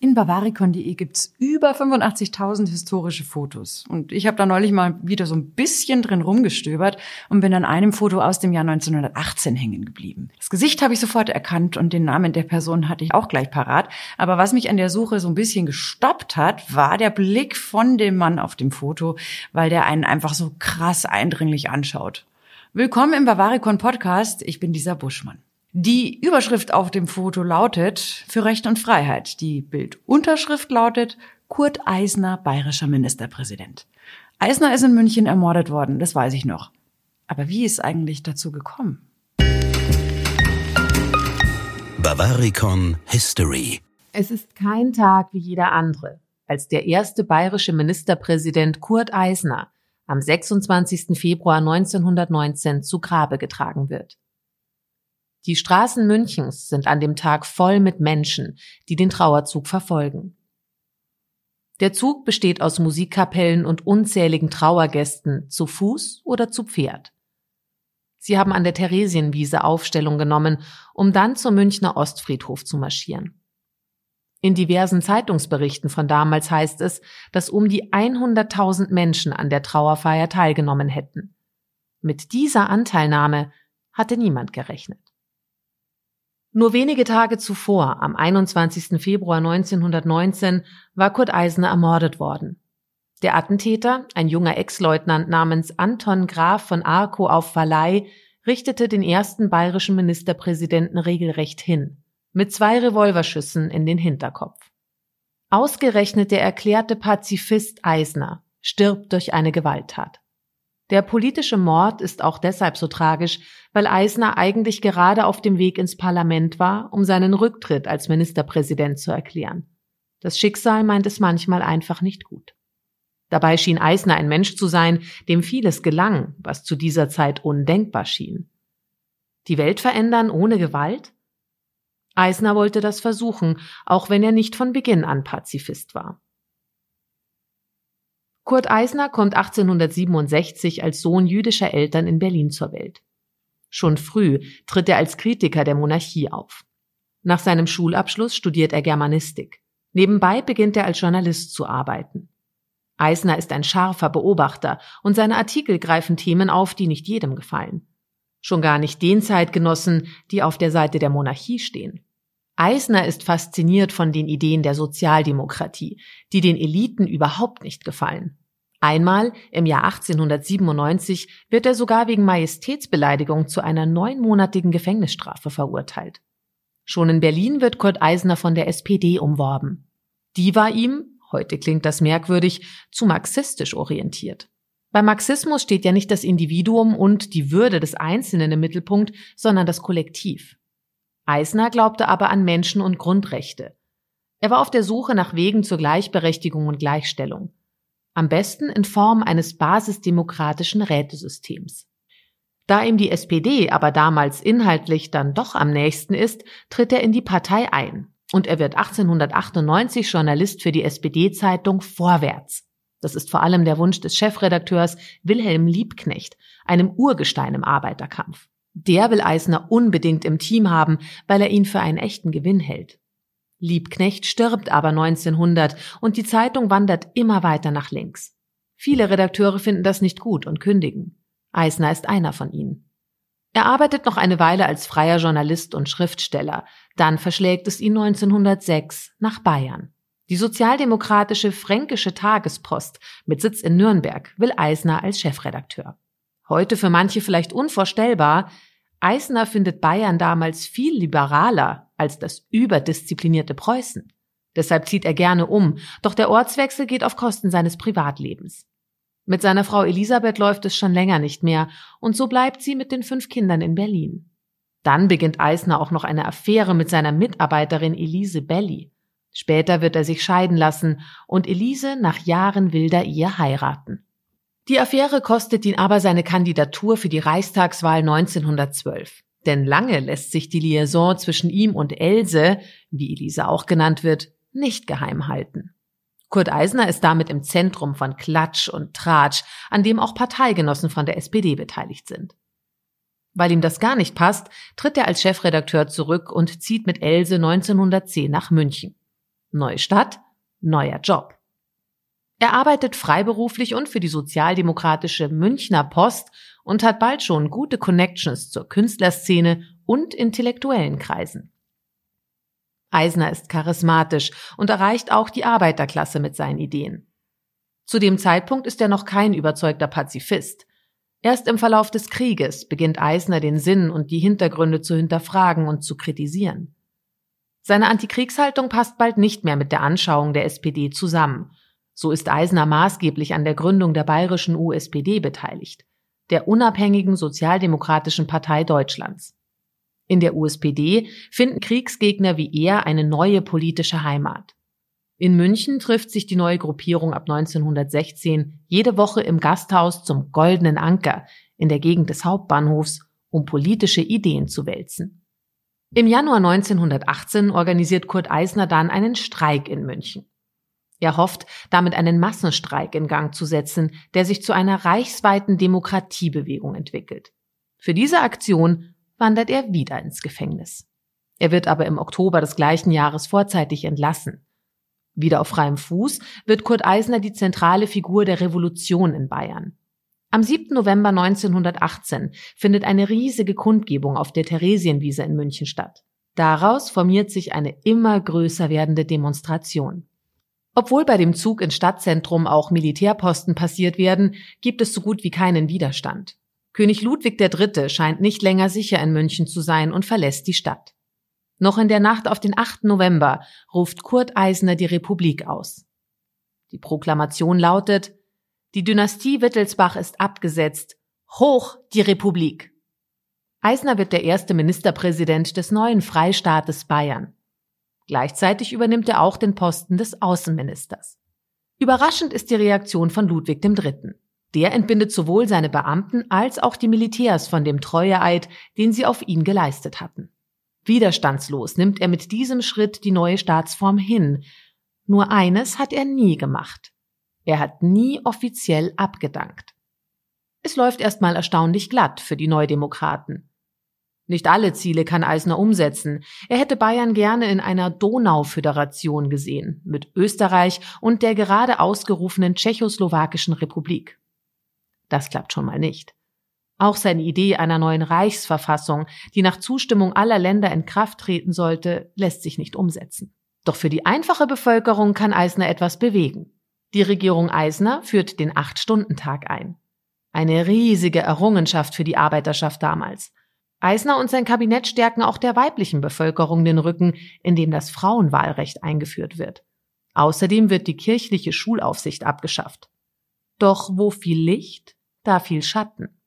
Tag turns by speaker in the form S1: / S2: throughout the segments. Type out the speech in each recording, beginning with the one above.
S1: In bavaricon.de gibt's über 85.000 historische Fotos. Und ich habe da neulich mal wieder so ein bisschen drin rumgestöbert und bin an einem Foto aus dem Jahr 1918 hängen geblieben. Das Gesicht habe ich sofort erkannt und den Namen der Person hatte ich auch gleich parat. Aber was mich an der Suche so ein bisschen gestoppt hat, war der Blick von dem Mann auf dem Foto, weil der einen einfach so krass eindringlich anschaut. Willkommen im Bavaricon Podcast. Ich bin dieser Buschmann. Die Überschrift auf dem Foto lautet Für Recht und Freiheit. Die Bildunterschrift lautet Kurt Eisner, bayerischer Ministerpräsident. Eisner ist in München ermordet worden, das weiß ich noch. Aber wie ist eigentlich dazu gekommen?
S2: Bavaricon History.
S3: Es ist kein Tag wie jeder andere, als der erste bayerische Ministerpräsident Kurt Eisner am 26. Februar 1919 zu Grabe getragen wird. Die Straßen Münchens sind an dem Tag voll mit Menschen, die den Trauerzug verfolgen. Der Zug besteht aus Musikkapellen und unzähligen Trauergästen zu Fuß oder zu Pferd. Sie haben an der Theresienwiese Aufstellung genommen, um dann zum Münchner Ostfriedhof zu marschieren. In diversen Zeitungsberichten von damals heißt es, dass um die 100.000 Menschen an der Trauerfeier teilgenommen hätten. Mit dieser Anteilnahme hatte niemand gerechnet. Nur wenige Tage zuvor, am 21. Februar 1919, war Kurt Eisner ermordet worden. Der Attentäter, ein junger Ex-Leutnant namens Anton Graf von Arco auf Valley, richtete den ersten bayerischen Ministerpräsidenten regelrecht hin, mit zwei Revolverschüssen in den Hinterkopf. Ausgerechnet der erklärte Pazifist Eisner stirbt durch eine Gewalttat. Der politische Mord ist auch deshalb so tragisch, weil Eisner eigentlich gerade auf dem Weg ins Parlament war, um seinen Rücktritt als Ministerpräsident zu erklären. Das Schicksal meint es manchmal einfach nicht gut. Dabei schien Eisner ein Mensch zu sein, dem vieles gelang, was zu dieser Zeit undenkbar schien. Die Welt verändern ohne Gewalt? Eisner wollte das versuchen, auch wenn er nicht von Beginn an Pazifist war. Kurt Eisner kommt 1867 als Sohn jüdischer Eltern in Berlin zur Welt. Schon früh tritt er als Kritiker der Monarchie auf. Nach seinem Schulabschluss studiert er Germanistik. Nebenbei beginnt er als Journalist zu arbeiten. Eisner ist ein scharfer Beobachter und seine Artikel greifen Themen auf, die nicht jedem gefallen. Schon gar nicht den Zeitgenossen, die auf der Seite der Monarchie stehen. Eisner ist fasziniert von den Ideen der Sozialdemokratie, die den Eliten überhaupt nicht gefallen. Einmal, im Jahr 1897, wird er sogar wegen Majestätsbeleidigung zu einer neunmonatigen Gefängnisstrafe verurteilt. Schon in Berlin wird Kurt Eisner von der SPD umworben. Die war ihm, heute klingt das merkwürdig, zu marxistisch orientiert. Beim Marxismus steht ja nicht das Individuum und die Würde des Einzelnen im Mittelpunkt, sondern das Kollektiv. Eisner glaubte aber an Menschen und Grundrechte. Er war auf der Suche nach Wegen zur Gleichberechtigung und Gleichstellung. Am besten in Form eines basisdemokratischen Rätesystems. Da ihm die SPD aber damals inhaltlich dann doch am nächsten ist, tritt er in die Partei ein. Und er wird 1898 Journalist für die SPD-Zeitung Vorwärts. Das ist vor allem der Wunsch des Chefredakteurs Wilhelm Liebknecht, einem Urgestein im Arbeiterkampf. Der will Eisner unbedingt im Team haben, weil er ihn für einen echten Gewinn hält. Liebknecht stirbt aber 1900 und die Zeitung wandert immer weiter nach links. Viele Redakteure finden das nicht gut und kündigen. Eisner ist einer von ihnen. Er arbeitet noch eine Weile als freier Journalist und Schriftsteller, dann verschlägt es ihn 1906 nach Bayern. Die sozialdemokratische Fränkische Tagespost mit Sitz in Nürnberg will Eisner als Chefredakteur. Heute für manche vielleicht unvorstellbar, Eisner findet Bayern damals viel liberaler als das überdisziplinierte Preußen. Deshalb zieht er gerne um, doch der Ortswechsel geht auf Kosten seines Privatlebens. Mit seiner Frau Elisabeth läuft es schon länger nicht mehr, und so bleibt sie mit den fünf Kindern in Berlin. Dann beginnt Eisner auch noch eine Affäre mit seiner Mitarbeiterin Elise Belli. Später wird er sich scheiden lassen und Elise nach Jahren wilder Ehe heiraten. Die Affäre kostet ihn aber seine Kandidatur für die Reichstagswahl 1912. Denn lange lässt sich die Liaison zwischen ihm und Else, wie Elise auch genannt wird, nicht geheim halten. Kurt Eisner ist damit im Zentrum von Klatsch und Tratsch, an dem auch Parteigenossen von der SPD beteiligt sind. Weil ihm das gar nicht passt, tritt er als Chefredakteur zurück und zieht mit Else 1910 nach München. Neue Stadt, neuer Job. Er arbeitet freiberuflich und für die sozialdemokratische Münchner Post und hat bald schon gute Connections zur Künstlerszene und intellektuellen Kreisen. Eisner ist charismatisch und erreicht auch die Arbeiterklasse mit seinen Ideen. Zu dem Zeitpunkt ist er noch kein überzeugter Pazifist. Erst im Verlauf des Krieges beginnt Eisner den Sinn und die Hintergründe zu hinterfragen und zu kritisieren. Seine Antikriegshaltung passt bald nicht mehr mit der Anschauung der SPD zusammen so ist Eisner maßgeblich an der Gründung der bayerischen USPD beteiligt, der unabhängigen Sozialdemokratischen Partei Deutschlands. In der USPD finden Kriegsgegner wie er eine neue politische Heimat. In München trifft sich die neue Gruppierung ab 1916 jede Woche im Gasthaus zum Goldenen Anker in der Gegend des Hauptbahnhofs, um politische Ideen zu wälzen. Im Januar 1918 organisiert Kurt Eisner dann einen Streik in München. Er hofft, damit einen Massenstreik in Gang zu setzen, der sich zu einer reichsweiten Demokratiebewegung entwickelt. Für diese Aktion wandert er wieder ins Gefängnis. Er wird aber im Oktober des gleichen Jahres vorzeitig entlassen. Wieder auf freiem Fuß wird Kurt Eisner die zentrale Figur der Revolution in Bayern. Am 7. November 1918 findet eine riesige Kundgebung auf der Theresienwiese in München statt. Daraus formiert sich eine immer größer werdende Demonstration. Obwohl bei dem Zug ins Stadtzentrum auch Militärposten passiert werden, gibt es so gut wie keinen Widerstand. König Ludwig III. scheint nicht länger sicher in München zu sein und verlässt die Stadt. Noch in der Nacht auf den 8. November ruft Kurt Eisner die Republik aus. Die Proklamation lautet, die Dynastie Wittelsbach ist abgesetzt, hoch die Republik. Eisner wird der erste Ministerpräsident des neuen Freistaates Bayern. Gleichzeitig übernimmt er auch den Posten des Außenministers. Überraschend ist die Reaktion von Ludwig III. Der entbindet sowohl seine Beamten als auch die Militärs von dem Treueeid, den sie auf ihn geleistet hatten. Widerstandslos nimmt er mit diesem Schritt die neue Staatsform hin. Nur eines hat er nie gemacht. Er hat nie offiziell abgedankt. Es läuft erstmal erstaunlich glatt für die Neudemokraten. Nicht alle Ziele kann Eisner umsetzen. Er hätte Bayern gerne in einer Donauföderation gesehen, mit Österreich und der gerade ausgerufenen Tschechoslowakischen Republik. Das klappt schon mal nicht. Auch seine Idee einer neuen Reichsverfassung, die nach Zustimmung aller Länder in Kraft treten sollte, lässt sich nicht umsetzen. Doch für die einfache Bevölkerung kann Eisner etwas bewegen. Die Regierung Eisner führt den Acht-Stunden-Tag ein. Eine riesige Errungenschaft für die Arbeiterschaft damals. Eisner und sein Kabinett stärken auch der weiblichen Bevölkerung den Rücken, indem das Frauenwahlrecht eingeführt wird. Außerdem wird die kirchliche Schulaufsicht abgeschafft. Doch wo viel Licht, da viel Schatten.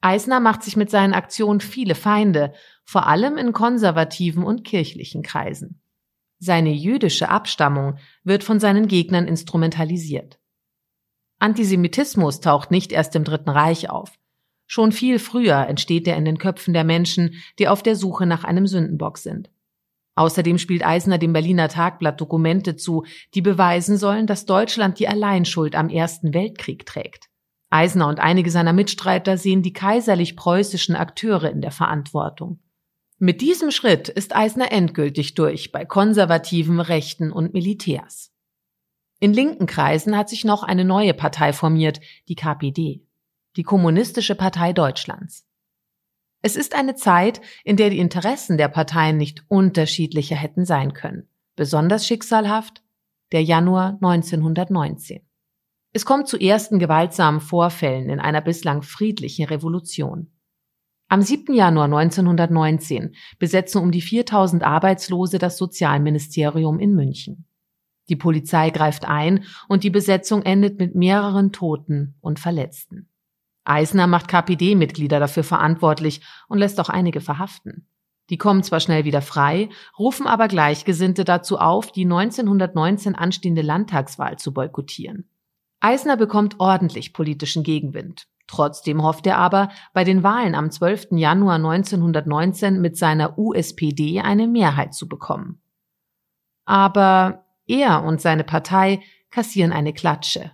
S3: Eisner macht sich mit seinen Aktionen viele Feinde, vor allem in konservativen und kirchlichen Kreisen. Seine jüdische Abstammung wird von seinen Gegnern instrumentalisiert. Antisemitismus taucht nicht erst im Dritten Reich auf. Schon viel früher entsteht er in den Köpfen der Menschen, die auf der Suche nach einem Sündenbock sind. Außerdem spielt Eisner dem Berliner Tagblatt Dokumente zu, die beweisen sollen, dass Deutschland die Alleinschuld am Ersten Weltkrieg trägt. Eisner und einige seiner Mitstreiter sehen die kaiserlich-preußischen Akteure in der Verantwortung. Mit diesem Schritt ist Eisner endgültig durch bei konservativen Rechten und Militärs. In linken Kreisen hat sich noch eine neue Partei formiert, die KPD die Kommunistische Partei Deutschlands. Es ist eine Zeit, in der die Interessen der Parteien nicht unterschiedlicher hätten sein können. Besonders schicksalhaft der Januar 1919. Es kommt zu ersten gewaltsamen Vorfällen in einer bislang friedlichen Revolution. Am 7. Januar 1919 besetzen um die 4000 Arbeitslose das Sozialministerium in München. Die Polizei greift ein und die Besetzung endet mit mehreren Toten und Verletzten. Eisner macht KPD-Mitglieder dafür verantwortlich und lässt auch einige verhaften. Die kommen zwar schnell wieder frei, rufen aber Gleichgesinnte dazu auf, die 1919 anstehende Landtagswahl zu boykottieren. Eisner bekommt ordentlich politischen Gegenwind. Trotzdem hofft er aber, bei den Wahlen am 12. Januar 1919 mit seiner USPD eine Mehrheit zu bekommen. Aber er und seine Partei kassieren eine Klatsche.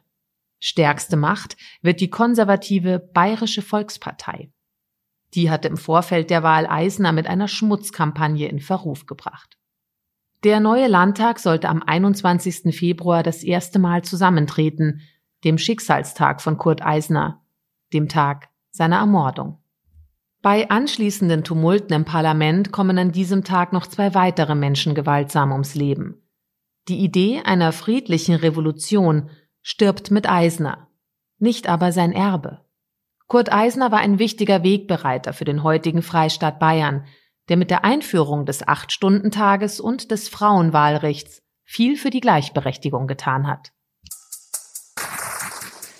S3: Stärkste Macht wird die konservative Bayerische Volkspartei. Die hatte im Vorfeld der Wahl Eisner mit einer Schmutzkampagne in Verruf gebracht. Der neue Landtag sollte am 21. Februar das erste Mal zusammentreten, dem Schicksalstag von Kurt Eisner, dem Tag seiner Ermordung. Bei anschließenden Tumulten im Parlament kommen an diesem Tag noch zwei weitere Menschen gewaltsam ums Leben. Die Idee einer friedlichen Revolution stirbt mit Eisner, nicht aber sein Erbe. Kurt Eisner war ein wichtiger Wegbereiter für den heutigen Freistaat Bayern, der mit der Einführung des Acht-Stunden-Tages und des Frauenwahlrechts viel für die Gleichberechtigung getan hat.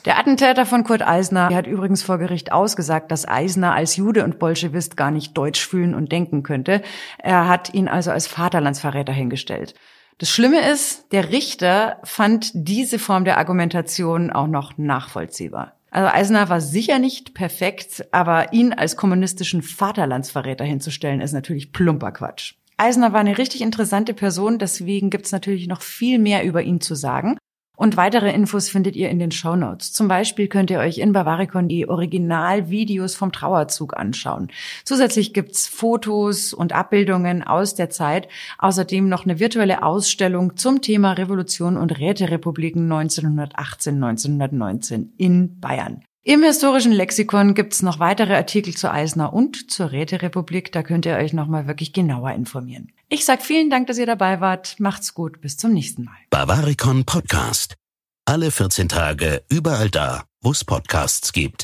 S1: Der Attentäter von Kurt Eisner hat übrigens vor Gericht ausgesagt, dass Eisner als Jude und Bolschewist gar nicht Deutsch fühlen und denken könnte. Er hat ihn also als Vaterlandsverräter hingestellt. Das Schlimme ist, der Richter fand diese Form der Argumentation auch noch nachvollziehbar. Also Eisner war sicher nicht perfekt, aber ihn als kommunistischen Vaterlandsverräter hinzustellen, ist natürlich plumper Quatsch. Eisner war eine richtig interessante Person, deswegen gibt's natürlich noch viel mehr über ihn zu sagen. Und weitere Infos findet ihr in den Show Notes. Zum Beispiel könnt ihr euch in Bavaricon die Originalvideos vom Trauerzug anschauen. Zusätzlich gibt's Fotos und Abbildungen aus der Zeit. Außerdem noch eine virtuelle Ausstellung zum Thema Revolution und Räterepubliken 1918-1919 in Bayern. Im historischen Lexikon gibt's noch weitere Artikel zu Eisner und zur Räterepublik. Da könnt ihr euch nochmal wirklich genauer informieren. Ich sag vielen Dank, dass ihr dabei wart. Macht's gut. Bis zum nächsten Mal.
S2: Bavaricon Podcast. Alle 14 Tage überall da, wo es Podcasts gibt.